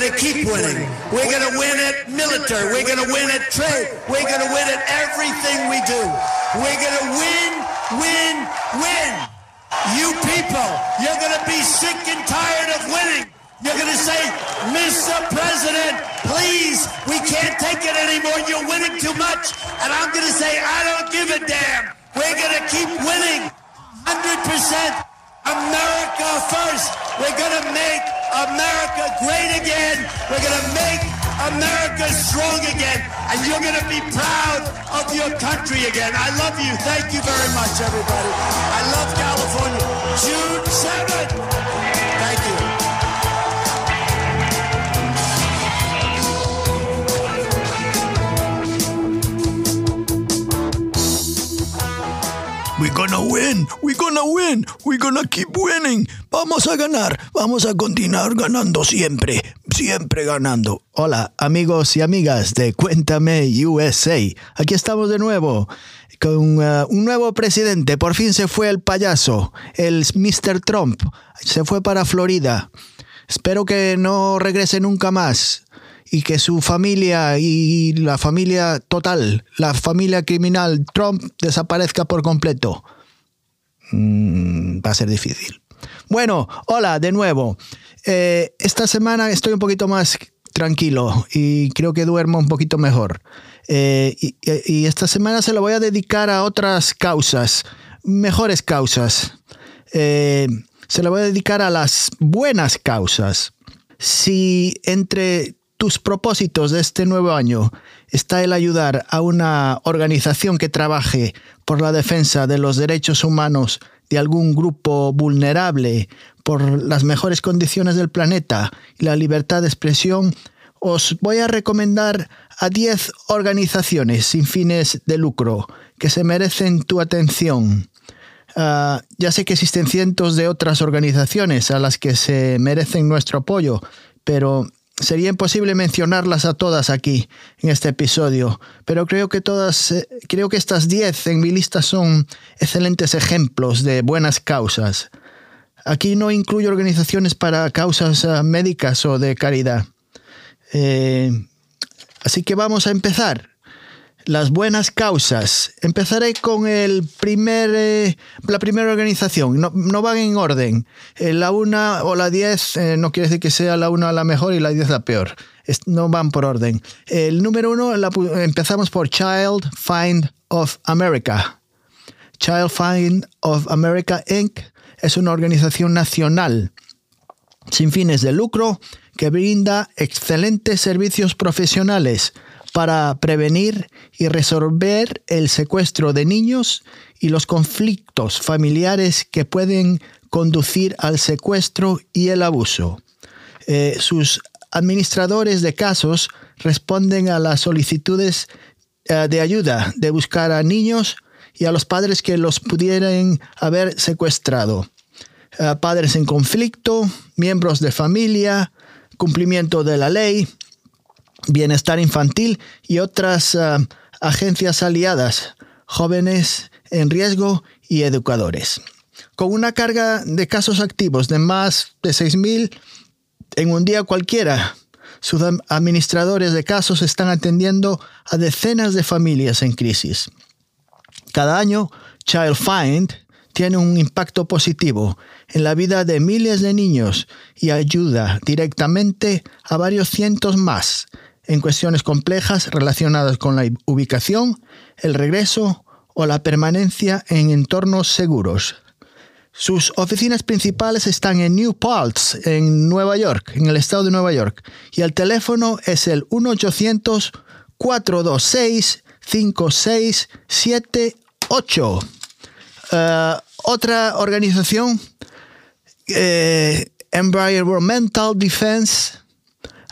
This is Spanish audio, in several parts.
going to keep winning. We're going to win at military. We're going to win at trade. We're going to win at everything we do. We're going to win, win, win. You people, you're going to be sick and tired of winning. You're going to say, Mr. President, please, we can't take it anymore. You're winning too much. And I'm going to say, I don't give a damn. We're going to keep winning 100%. America first. We're going to make America great again. We're going to make America strong again. And you're going to be proud of your country again. I love you. Thank you very much, everybody. I love California. June 7th. Vamos a ganar, vamos a continuar ganando siempre, siempre ganando. Hola, amigos y amigas de Cuéntame USA. Aquí estamos de nuevo con uh, un nuevo presidente. Por fin se fue el payaso, el Mr. Trump. Se fue para Florida. Espero que no regrese nunca más y que su familia y la familia total, la familia criminal Trump desaparezca por completo. Mm, va a ser difícil. Bueno, hola de nuevo. Eh, esta semana estoy un poquito más tranquilo y creo que duermo un poquito mejor. Eh, y, esta semana se lo voy a dedicar a otras causas, mejores causas. Eh, se lo voy a dedicar a las buenas causas. Si entre tus propósitos de este nuevo año está el ayudar a una organización que trabaje por la defensa de los derechos humanos de algún grupo vulnerable, por las mejores condiciones del planeta y la libertad de expresión, os voy a recomendar a 10 organizaciones sin fines de lucro que se merecen tu atención. Uh, ya sé que existen cientos de otras organizaciones a las que se merecen nuestro apoyo, pero Sería imposible mencionarlas a todas aquí en este episodio, pero creo que todas, eh, creo que estas 10 en mi lista son excelentes ejemplos de buenas causas. Aquí no incluyo organizaciones para causas uh, médicas o de caridad. Eh, así que vamos a empezar las buenas causas. Empezaré con el primer, eh, la primera organización. No, no van en orden. Eh, la una o la diez eh, no quiere decir que sea la una la mejor y la diez la peor. No van por orden. El número uno la, empezamos por Child Find of America. Child Find of America Inc. es una organización nacional sin fines de lucro que brinda excelentes servicios profesionales para prevenir y resolver el secuestro de niños y los conflictos familiares que pueden conducir al secuestro y el abuso. Eh, sus administradores de casos responden a las solicitudes eh, de ayuda de buscar a niños y a los padres que los pudieran haber secuestrado. Eh, padres en conflicto, miembros de familia, cumplimiento de la ley, Bienestar Infantil y otras uh, agencias aliadas, jóvenes en riesgo y educadores. Con una carga de casos activos de más de 6.000 en un día cualquiera, sus administradores de casos están atendiendo a decenas de familias en crisis. Cada año, Child Find tiene un impacto positivo en la vida de miles de niños y ayuda directamente a varios cientos más en cuestiones complejas relacionadas con la ubicación, el regreso o la permanencia en entornos seguros. Sus oficinas principales están en New Paltz, en Nueva York, en el estado de Nueva York, y el teléfono es el 1-800-426-5678. Uh, otra organización, eh, Environmental Defense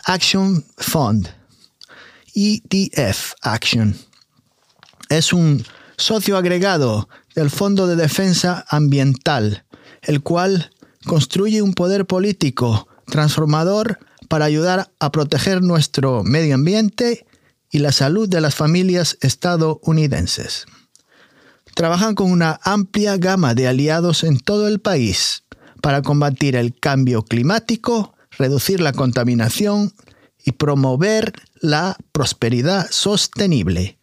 Action Fund. EDF Action. Es un socio agregado del Fondo de Defensa Ambiental, el cual construye un poder político transformador para ayudar a proteger nuestro medio ambiente y la salud de las familias estadounidenses. Trabajan con una amplia gama de aliados en todo el país para combatir el cambio climático, reducir la contaminación y promover la prosperidad sostenible.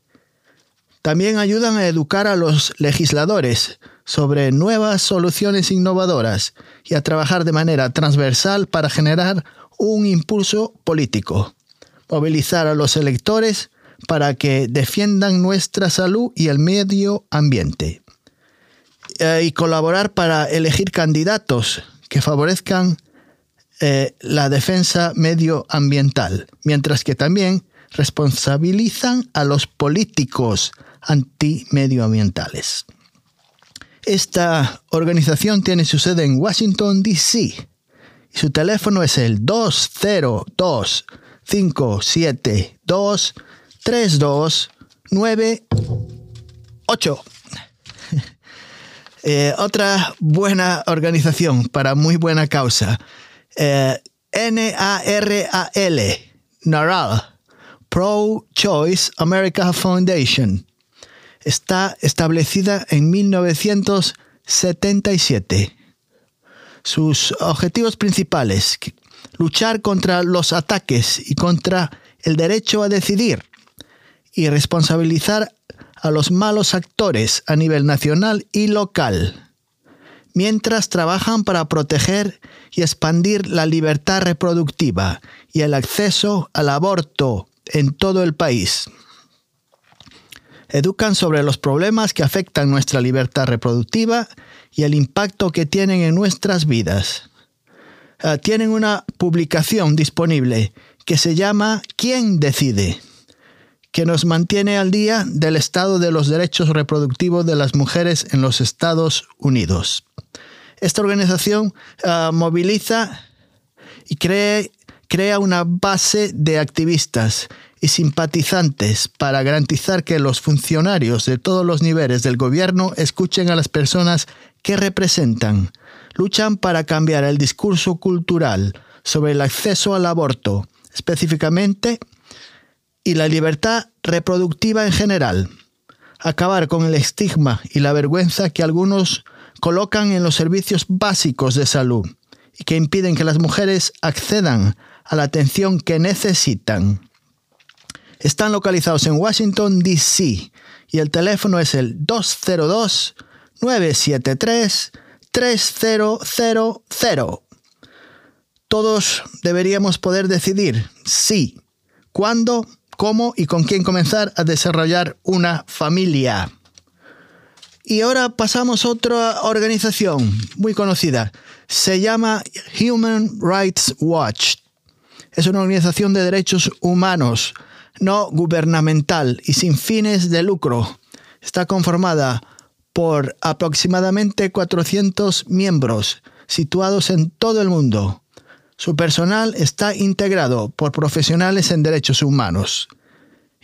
También ayudan a educar a los legisladores sobre nuevas soluciones innovadoras y a trabajar de manera transversal para generar un impulso político, movilizar a los electores para que defiendan nuestra salud y el medio ambiente, eh, y colaborar para elegir candidatos que favorezcan eh, la defensa medioambiental, mientras que también responsabilizan a los políticos antimedioambientales. Esta organización tiene su sede en Washington, D.C. y su teléfono es el 202 572 3298. otra buena organización para muy buena causa eh, NARAL, NARAL, Pro Choice America Foundation. Está establecida en 1977. Sus objetivos principales, luchar contra los ataques y contra el derecho a decidir y responsabilizar a los malos actores a nivel nacional y local mientras trabajan para proteger y expandir la libertad reproductiva y el acceso al aborto en todo el país. Educan sobre los problemas que afectan nuestra libertad reproductiva y el impacto que tienen en nuestras vidas. Ah, tienen una publicación disponible que se llama ¿Quién decide? Que nos mantiene al día del estado de los derechos reproductivos de las mujeres en los Estados Unidos. Esta organización ah, moviliza y crea una base de activistas y simpatizantes para garantizar que los funcionarios de todos los niveles del gobierno escuchen a las personas que representan. Luchan para cambiar el discurso cultural sobre el acceso al aborto, específicamente, y la libertad reproductiva en general. Acabar con el estigma y la vergüenza que algunos colocan en los servicios básicos de salud y que impiden que las mujeres accedan a la atención que necesitan. Están localizados en Washington, D.C. y el teléfono es el 202-973-3000. Todos deberíamos poder decidir si, cuándo, cómo y con quién comenzar a desarrollar una familia. Y ahora pasamos a otra organización muy conocida. Se llama Human Rights Watch. Es una organización de derechos humanos, no gubernamental y sin fines de lucro. Está conformada por aproximadamente 400 miembros situados en todo el mundo. Su personal está integrado por profesionales en derechos humanos,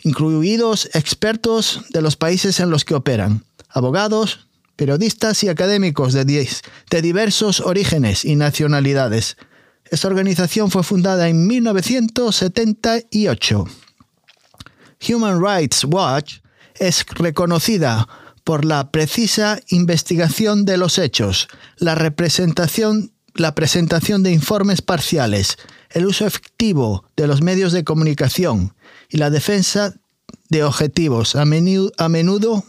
incluidos expertos de los países en los que operan abogados, periodistas y académicos de, diversos orígenes y nacionalidades. Esta organización fue fundada en 1978. Human Rights Watch es reconocida por la precisa investigación de los hechos, la representación, la presentación de informes parciales, el uso efectivo de los medios de comunicación y la defensa de objetivos, a menudo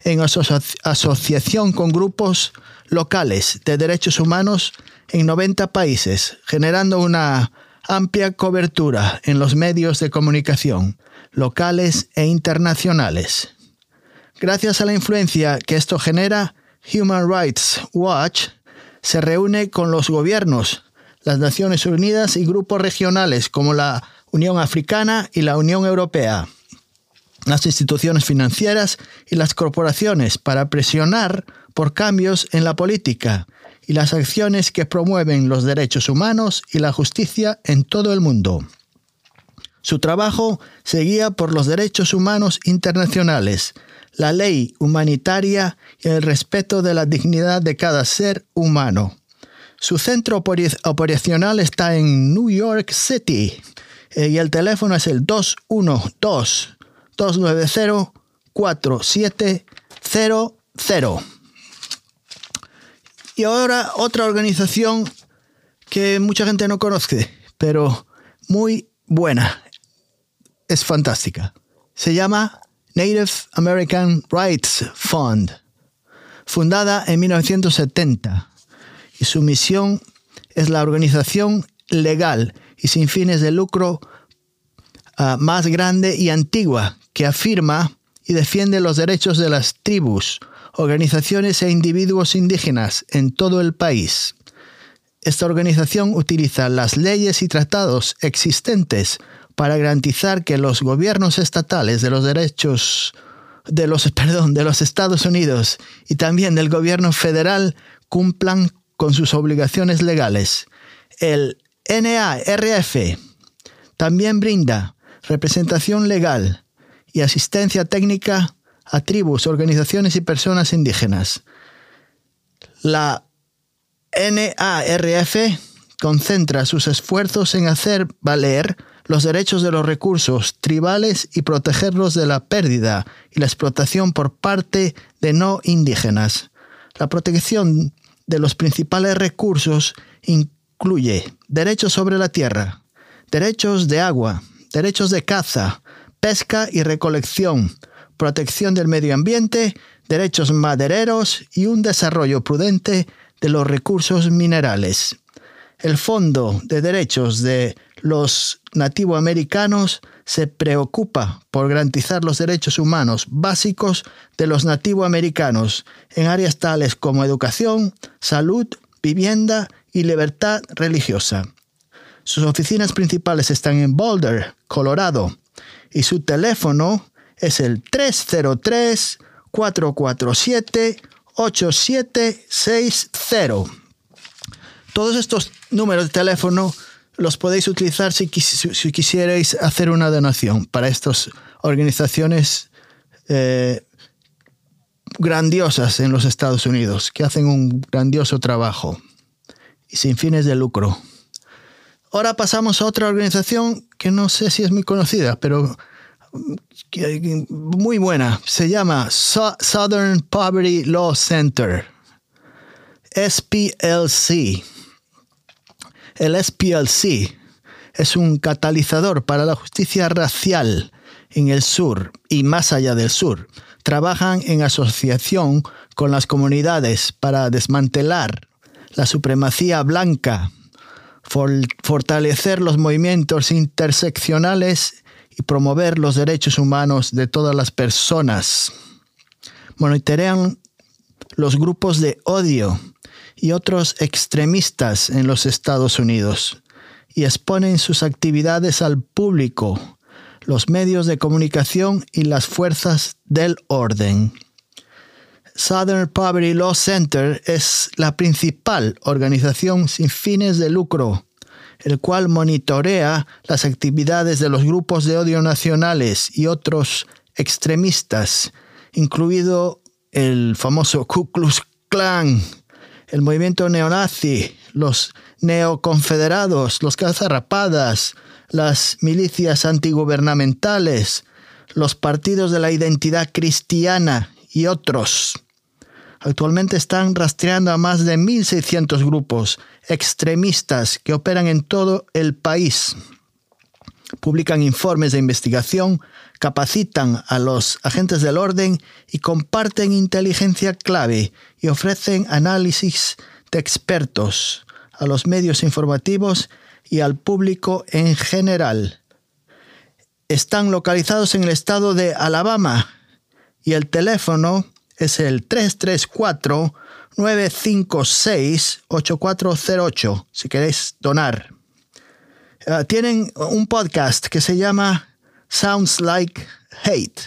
en asociación con grupos locales de derechos humanos en 90 países, generando una amplia cobertura en los medios de comunicación locales e internacionales. Gracias a la influencia que esto genera, Human Rights Watch se reúne con los gobiernos, las Naciones Unidas y grupos regionales como la Unión Africana y la Unión Europea las instituciones financieras y las corporaciones para presionar por cambios en la política y las acciones que promueven los derechos humanos y la justicia en todo el mundo. Su trabajo se guía por los derechos humanos internacionales, la ley humanitaria y el respeto de la dignidad de cada ser humano. Su centro operacional está en New York City eh, y el teléfono es el 212 290-4700. Y ahora otra organización que mucha gente no conoce, pero muy buena. Es fantástica. Se llama Native American Rights Fund, fundada en 1970, y su misión es la organización legal y sin fines de lucro ah, más grande y antigua que afirma y defiende los derechos de las tribus, organizaciones e individuos indígenas en todo el país. Esta organización utiliza las leyes y tratados existentes para garantizar que los gobiernos estatales de los derechos de los, perdón, de los Estados Unidos y también del gobierno federal cumplan con sus obligaciones legales. El NARF también brinda representación legal y asistencia técnica a tribus, organizaciones y personas indígenas. La NARF concentra sus esfuerzos en hacer valer los derechos de los recursos tribales y protegerlos de la pérdida y la explotación por parte de no indígenas. La protección de los principales recursos incluye derechos sobre la tierra, derechos de agua, derechos de caza, pesca y recolección, protección del medio ambiente, derechos madereros y un desarrollo prudente de los recursos minerales. El Fondo de Derechos de los Nativoamericanos se preocupa por garantizar los derechos humanos básicos de los nativoamericanos en áreas tales como educación, salud, vivienda y libertad religiosa. Sus oficinas principales están en Boulder, Colorado, y su teléfono es el 303 447 8760. Todos estos números de teléfono los podéis utilizar si, quisierais hacer una donación para estas organizaciones eh, grandiosas en los Estados Unidos, que hacen un grandioso trabajo y sin fines de lucro. Ahora pasamos a otra organización que no sé si es muy conocida, pero muy buena. Se llama Southern Poverty Law Center, SPLC. El SPLC es un catalizador para la justicia racial en el sur y más allá del sur. Trabajan en asociación con las comunidades para desmantelar la supremacía blanca, fortalecer los movimientos interseccionales y promover los derechos humanos de todas las personas. Monitorean los grupos de odio y otros extremistas en los Estados Unidos y exponen sus actividades al público, los medios de comunicación y las fuerzas del orden. Southern Poverty Law Center es la principal organización sin fines de lucro el cual monitorea las actividades de los grupos de odio nacionales y otros extremistas, incluido el famoso Ku Klux Klan, el movimiento neonazi, los neoconfederados, los cazarrapadas, las milicias antigubernamentales, los partidos de la identidad cristiana y otros. Actualmente están rastreando a más de 1.600 grupos extremistas que operan en todo el país. Publican informes de investigación, capacitan a los agentes del orden y comparten inteligencia clave y ofrecen análisis de expertos a los medios informativos y al público en general. Están localizados en el estado de Alabama y el teléfono es el 334-956-8408 si queréis donar. Ah, tienen un podcast que se llama Sounds Like Hate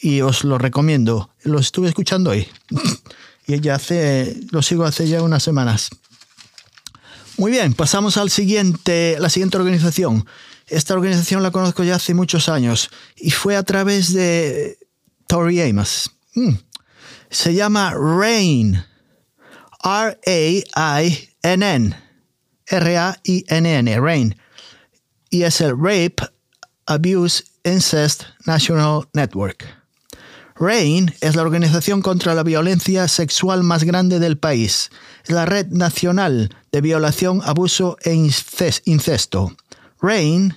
y os lo recomiendo. Lo estuve escuchando hoy y ya hace, lo sigo hace ya unas semanas. Muy bien, pasamos al siguiente, la siguiente organización. Esta organización la conozco ya hace muchos años y fue a través de Tori Amos. Mm. Se llama RAIN. R-A-I-N-N. R-A-I-N-N. RAIN. Y es el Rape, Abuse, Incest National Network. RAIN es la organización contra la violencia sexual más grande del país. Es la red nacional de violación, abuso e incesto. RAIN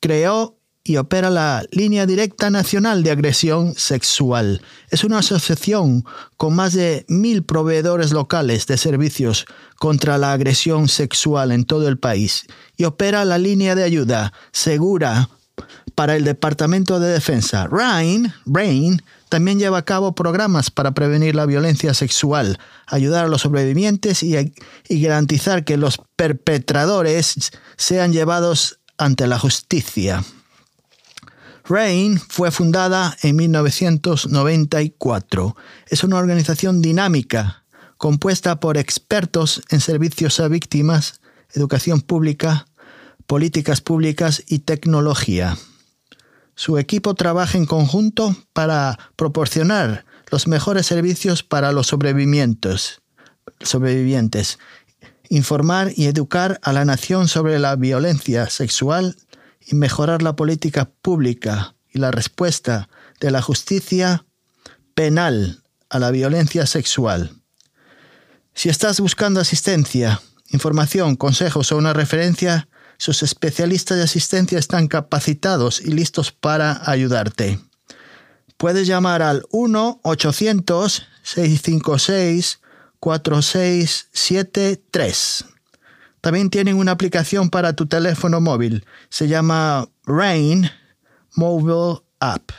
creó y opera la Línea Directa Nacional de Agresión Sexual. Es una asociación con más de mil proveedores locales de servicios contra la agresión sexual en todo el país y opera la línea de ayuda segura para el Departamento de Defensa. RAIN, RAIN también lleva a cabo programas para prevenir la violencia sexual, ayudar a los sobrevivientes y, y garantizar que los perpetradores sean llevados ante la justicia. RAIN fue fundada en 1994. Es una organización dinámica, compuesta por expertos en servicios a víctimas, educación pública, políticas públicas y tecnología. Su equipo trabaja en conjunto para proporcionar los mejores servicios para los sobrevivientes, informar y educar a la nación sobre la violencia sexual y mejorar la política pública y la respuesta de la justicia penal a la violencia sexual. Si estás buscando asistencia, información, consejos o una referencia, sus especialistas de asistencia están capacitados y listos para ayudarte. Puedes llamar al 1-800-656-4673. También tienen una aplicación para tu teléfono móvil. Se llama Rain Mobile App.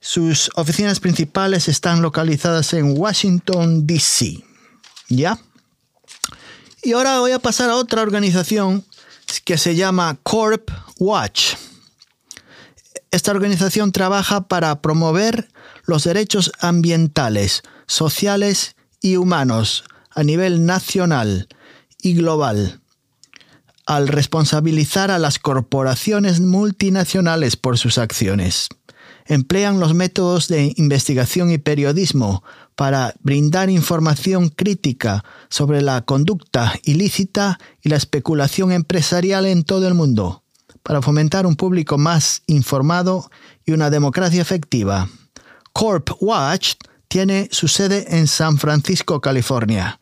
Sus oficinas principales están localizadas en Washington, D.C. ¿Ya? Y ahora voy a pasar a otra organización que se llama Corp Watch. Esta organización trabaja para promover los derechos ambientales, sociales y humanos a nivel nacional y global, al responsabilizar a las corporaciones multinacionales por sus acciones emplean los métodos de investigación y periodismo para brindar información crítica sobre la conducta ilícita y la especulación empresarial en todo el mundo, para fomentar un público más informado y una democracia efectiva. Corp Watch tiene su sede en San Francisco, California,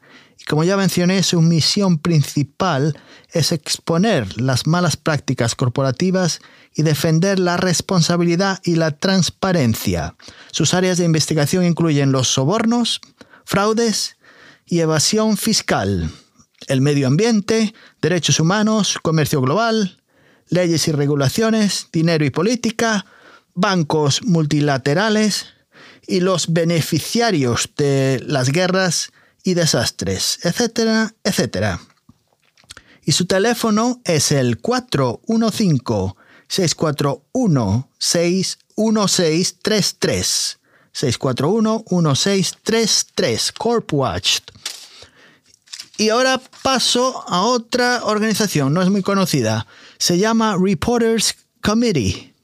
como ya mencioné, su misión principal es exponer las malas prácticas corporativas y defender la responsabilidad y la transparencia. Sus áreas de investigación incluyen los sobornos, fraudes y evasión fiscal, el medio ambiente, derechos humanos, comercio global, leyes y regulaciones, dinero y política, bancos multilaterales y los beneficiarios de las guerras y desastres, etcétera, etcétera. Y su teléfono es el 415-641-61633. 641-1633, CorpWatch. Y ahora paso a otra organización, no es muy conocida. Se llama Reporters Committee.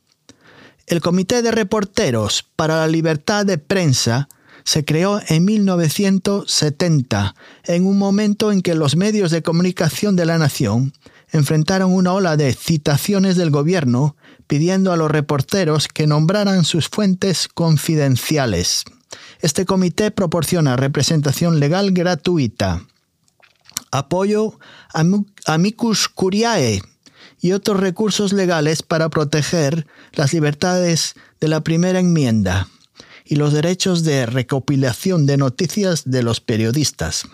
El Comité de Reporteros para la Libertad de Prensa se creó en 1970, en un momento en que los medios de comunicación de la nación enfrentaron una ola de citaciones del gobierno pidiendo a los reporteros que nombraran sus fuentes confidenciales. Este comité proporciona representación legal gratuita, apoyo a amicus curiae y otros recursos legales para proteger las libertades de la primera enmienda y los derechos de recopilación de noticias de los periodistas.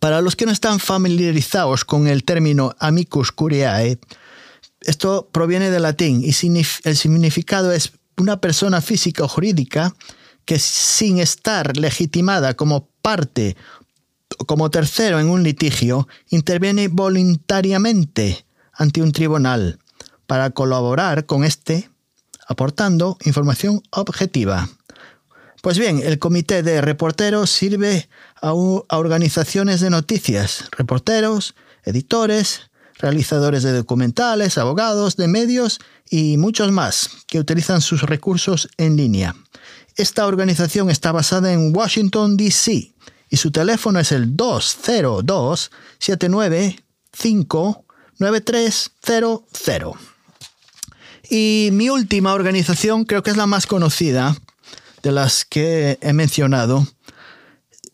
Para los que no están familiarizados con el término amicus curiae, esto proviene del latín y el significado es una persona física o jurídica que sin estar legitimada como parte o como tercero en un litigio, interviene voluntariamente ante un tribunal para colaborar con este aportando información objetiva. Pues bien, el comité de reporteros sirve a, organizaciones de noticias, reporteros, editores, realizadores de documentales, abogados de medios y muchos más que utilizan sus recursos en línea. Esta organización está basada en Washington, D.C. y su teléfono es el 202 795 9300. Y mi última organización, creo que es la más conocida de las que he mencionado,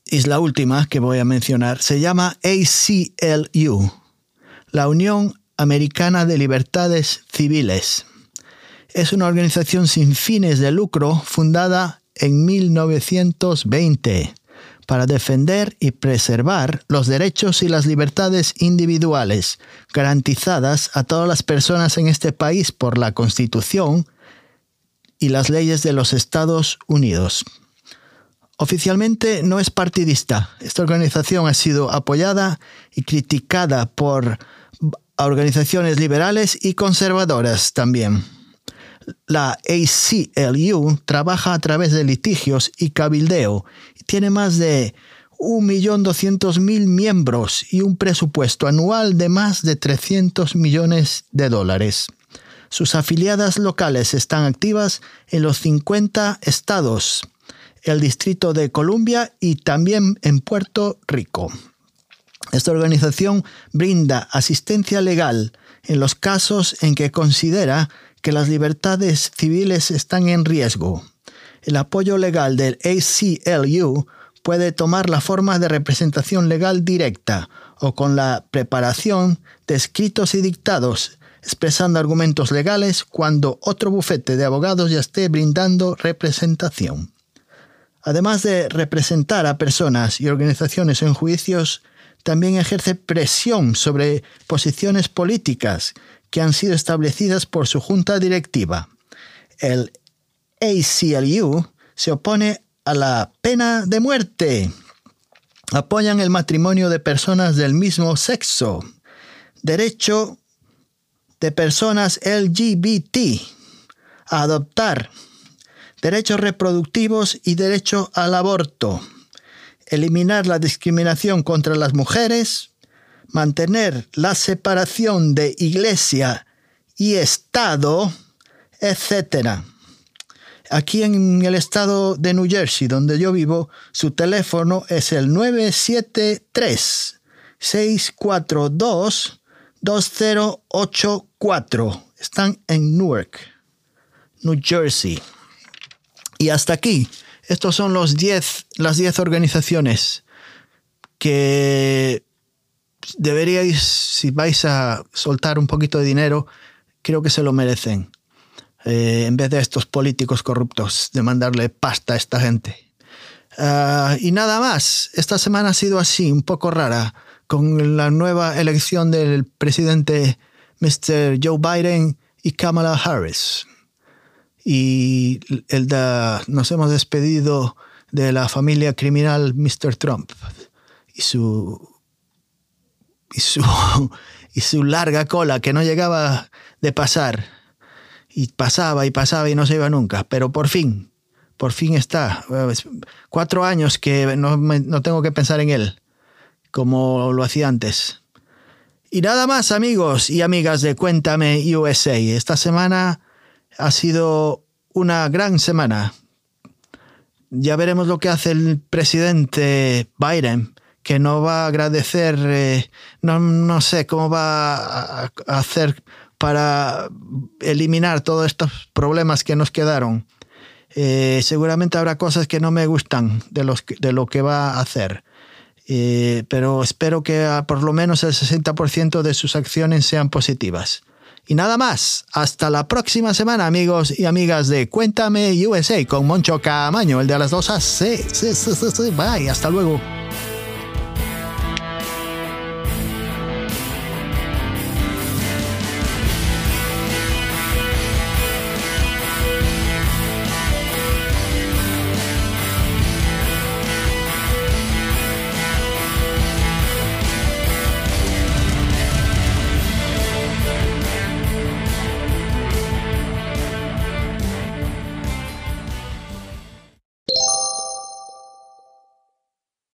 es la última que voy a mencionar, se llama ACLU, la Unión Americana de Libertades Civiles. Es una organización sin fines de lucro fundada en 1920 para defender y preservar los derechos y las libertades individuales garantizadas a todas las personas en este país por la Constitución y las leyes de los Estados Unidos. Oficialmente no es partidista. Esta organización ha sido apoyada y criticada por organizaciones liberales y conservadoras también. La ACLU trabaja a través de litigios y cabildeo y tiene más de 1.200.000 miembros y un presupuesto anual de más de 300 millones de dólares. Sus afiliadas locales están activas en los 50 estados, el Distrito de Columbia y también en Puerto Rico. Esta organización brinda asistencia legal en los casos en que considera que las libertades civiles están en riesgo. El apoyo legal del ACLU puede tomar la forma de representación legal directa o con la preparación de escritos y dictados expresando argumentos legales cuando otro bufete de abogados ya esté brindando representación. Además de representar a personas y organizaciones en juicios, también ejerce presión sobre posiciones políticas que han sido establecidas por su junta directiva. El ACLU se opone a la pena de muerte. Apoyan el matrimonio de personas del mismo sexo. Derecho de personas LGBT adoptar. Derechos reproductivos y derecho al aborto. Eliminar la discriminación contra las mujeres mantener la separación de iglesia y Estado, etc. Aquí en el estado de New Jersey, donde yo vivo, su teléfono es el 973-642-2084. Están en Newark, New Jersey. Y hasta aquí, estos son los las 10 organizaciones que deberíais, si vais a soltar un poquito de dinero, creo que se lo merecen. Eh, en vez de estos políticos corruptos, de mandarle pasta a esta gente. Ah, y nada más, esta semana ha sido así, un poco rara, con la nueva elección del presidente Mr. Joe Biden y Kamala Harris. Y el nos hemos despedido de la familia criminal Mr. Trump y su y su, y su larga cola que no llegaba de pasar. Y pasaba y pasaba y no se iba nunca. Pero por fin, por fin está. Cuatro años que no, no tengo que pensar en él, como lo hacía antes. Y nada más amigos y amigas de Cuéntame USA. Esta semana ha sido una gran semana. Ya veremos lo que hace el presidente Biden que no va a agradecer, eh, no, sé cómo va a, hacer para eliminar todos estos problemas que nos quedaron. Eh, seguramente habrá cosas que no me gustan de, los, de lo que va a hacer. Eh, pero espero que por lo menos el 60% de sus acciones sean positivas. Y nada más, hasta la próxima semana amigos y amigas de Cuéntame USA con Moncho Camaño, el de las dos A. Sí, sí, sí, sí, bye, hasta luego.